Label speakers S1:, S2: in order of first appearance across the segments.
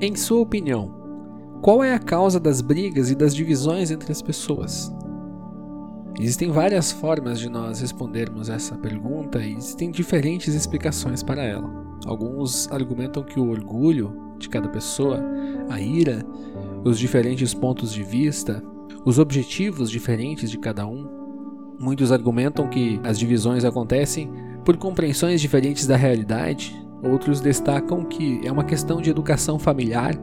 S1: Em sua opinião, qual é a causa das brigas e das divisões entre as pessoas? Existem várias formas de nós respondermos essa pergunta e existem diferentes explicações para ela. Alguns argumentam que o orgulho de cada pessoa, a ira, os diferentes pontos de vista, os objetivos diferentes de cada um. Muitos argumentam que as divisões acontecem por compreensões diferentes da realidade, outros destacam que é uma questão de educação familiar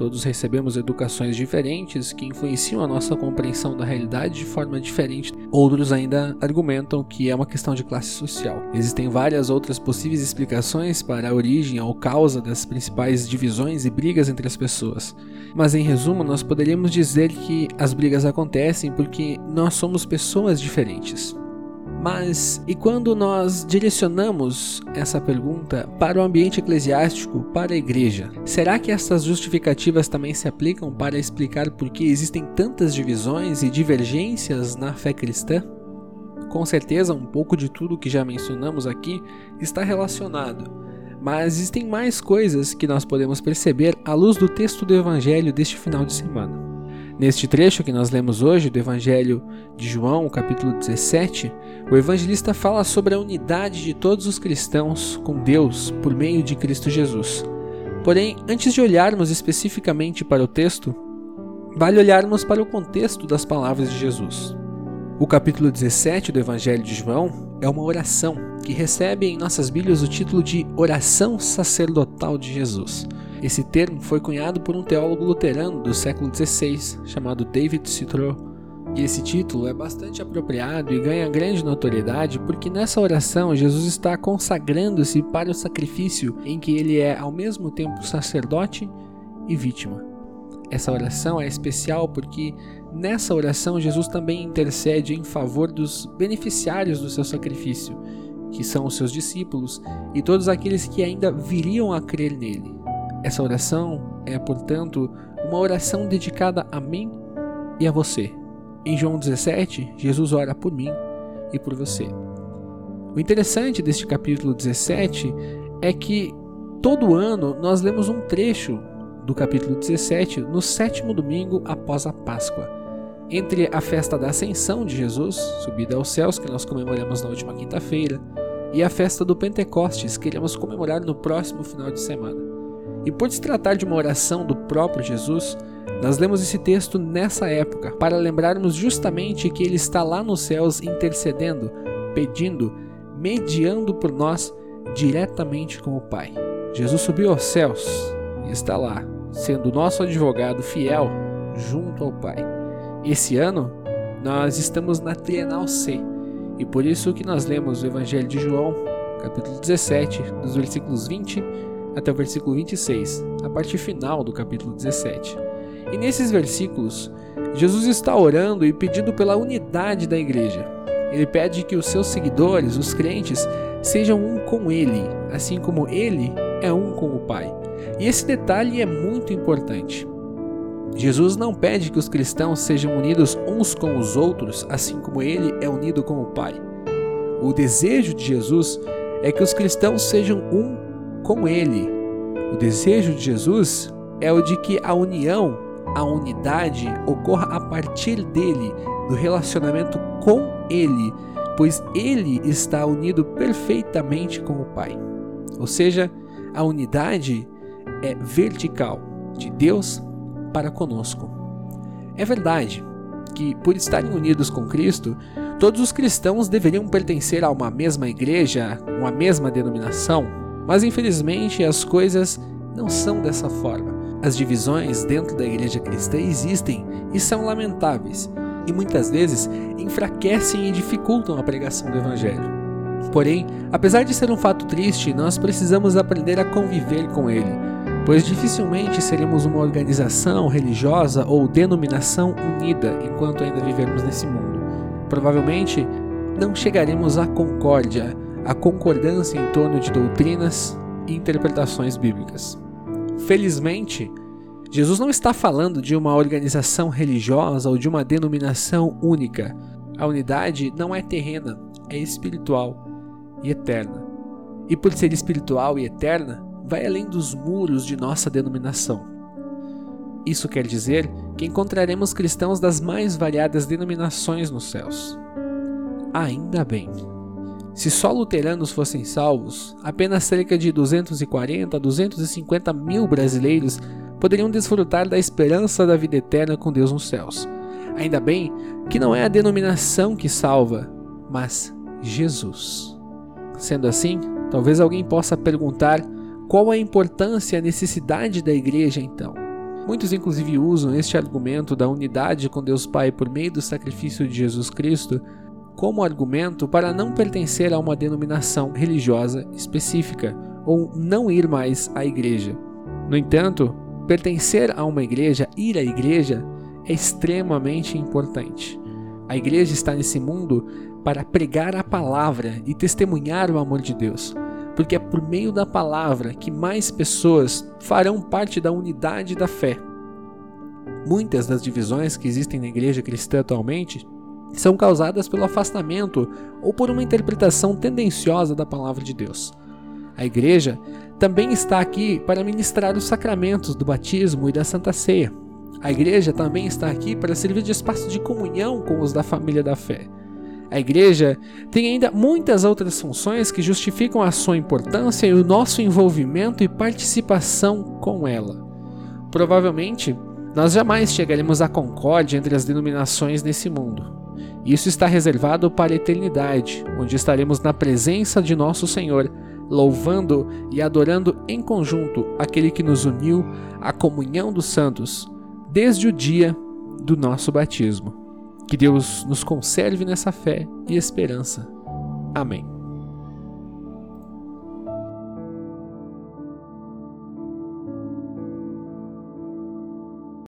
S1: Todos recebemos educações diferentes que influenciam a nossa compreensão da realidade de forma diferente. Outros ainda argumentam que é uma questão de classe social. Existem várias outras possíveis explicações para a origem ou causa das principais divisões e brigas entre as pessoas. Mas em resumo, nós poderíamos dizer que as brigas acontecem porque nós somos pessoas diferentes. Mas e quando nós direcionamos essa pergunta para o ambiente eclesiástico, para a igreja, será que essas justificativas também se aplicam para explicar por que existem tantas divisões e divergências na fé cristã? Com certeza, um pouco de tudo que já mencionamos aqui está relacionado, mas existem mais coisas que nós podemos perceber à luz do texto do Evangelho deste final de semana. Neste trecho que nós lemos hoje do Evangelho de João, capítulo 17, o evangelista fala sobre a unidade de todos os cristãos com Deus por meio de Cristo Jesus. Porém, antes de olharmos especificamente para o texto, vale olharmos para o contexto das palavras de Jesus. O capítulo 17 do Evangelho de João é uma oração que recebe em nossas Bíblias o título de Oração Sacerdotal de Jesus. Esse termo foi cunhado por um teólogo luterano do século XVI chamado David Citro. E esse título é bastante apropriado e ganha grande notoriedade porque nessa oração Jesus está consagrando-se para o sacrifício em que ele é ao mesmo tempo sacerdote e vítima. Essa oração é especial porque nessa oração Jesus também intercede em favor dos beneficiários do seu sacrifício, que são os seus discípulos e todos aqueles que ainda viriam a crer nele. Essa oração é, portanto, uma oração dedicada a mim e a você. Em João 17, Jesus ora por mim e por você. O interessante deste capítulo 17 é que todo ano nós lemos um trecho do capítulo 17 no sétimo domingo após a Páscoa. Entre a festa da Ascensão de Jesus, subida aos céus, que nós comemoramos na última quinta-feira, e a festa do Pentecostes, que iremos comemorar no próximo final de semana. E por se tratar de uma oração do próprio Jesus, nós lemos esse texto nessa época para lembrarmos justamente que ele está lá nos céus intercedendo, pedindo, mediando por nós diretamente com o Pai. Jesus subiu aos céus e está lá, sendo nosso advogado fiel junto ao Pai. Esse ano nós estamos na Trienal C e por isso que nós lemos o Evangelho de João, capítulo 17, dos versículos 20 até o versículo 26, a parte final do capítulo 17. E nesses versículos, Jesus está orando e pedindo pela unidade da igreja. Ele pede que os seus seguidores, os crentes, sejam um com ele, assim como ele é um com o Pai. E esse detalhe é muito importante. Jesus não pede que os cristãos sejam unidos uns com os outros, assim como ele é unido com o Pai. O desejo de Jesus é que os cristãos sejam um com Ele. O desejo de Jesus é o de que a união, a unidade ocorra a partir dele, do relacionamento com Ele, pois Ele está unido perfeitamente com o Pai. Ou seja, a unidade é vertical, de Deus para conosco. É verdade que, por estarem unidos com Cristo, todos os cristãos deveriam pertencer a uma mesma igreja, uma mesma denominação, mas infelizmente as coisas não são dessa forma. As divisões dentro da igreja cristã existem e são lamentáveis, e muitas vezes enfraquecem e dificultam a pregação do Evangelho. Porém, apesar de ser um fato triste, nós precisamos aprender a conviver com ele, pois dificilmente seremos uma organização religiosa ou denominação unida enquanto ainda vivermos nesse mundo. Provavelmente não chegaremos à concórdia a concordância em torno de doutrinas e interpretações bíblicas. Felizmente, Jesus não está falando de uma organização religiosa ou de uma denominação única. A unidade não é terrena, é espiritual e eterna. E por ser espiritual e eterna, vai além dos muros de nossa denominação. Isso quer dizer que encontraremos cristãos das mais variadas denominações nos céus. Ainda bem. Se só luteranos fossem salvos, apenas cerca de 240 a 250 mil brasileiros poderiam desfrutar da esperança da vida eterna com Deus nos céus. Ainda bem que não é a denominação que salva, mas Jesus. Sendo assim, talvez alguém possa perguntar qual a importância e a necessidade da igreja então. Muitos, inclusive, usam este argumento da unidade com Deus Pai por meio do sacrifício de Jesus Cristo como argumento para não pertencer a uma denominação religiosa específica ou não ir mais à igreja. No entanto, pertencer a uma igreja, ir à igreja, é extremamente importante. A igreja está nesse mundo para pregar a palavra e testemunhar o amor de Deus, porque é por meio da palavra que mais pessoas farão parte da unidade da fé. Muitas das divisões que existem na igreja cristã atualmente são causadas pelo afastamento ou por uma interpretação tendenciosa da palavra de Deus. A igreja também está aqui para ministrar os sacramentos do batismo e da Santa Ceia. A igreja também está aqui para servir de espaço de comunhão com os da família da fé. A igreja tem ainda muitas outras funções que justificam a sua importância e o nosso envolvimento e participação com ela. Provavelmente, nós jamais chegaremos à concórdia entre as denominações nesse mundo. Isso está reservado para a eternidade, onde estaremos na presença de nosso Senhor, louvando e adorando em conjunto aquele que nos uniu à comunhão dos santos desde o dia do nosso batismo. Que Deus nos conserve nessa fé e esperança. Amém.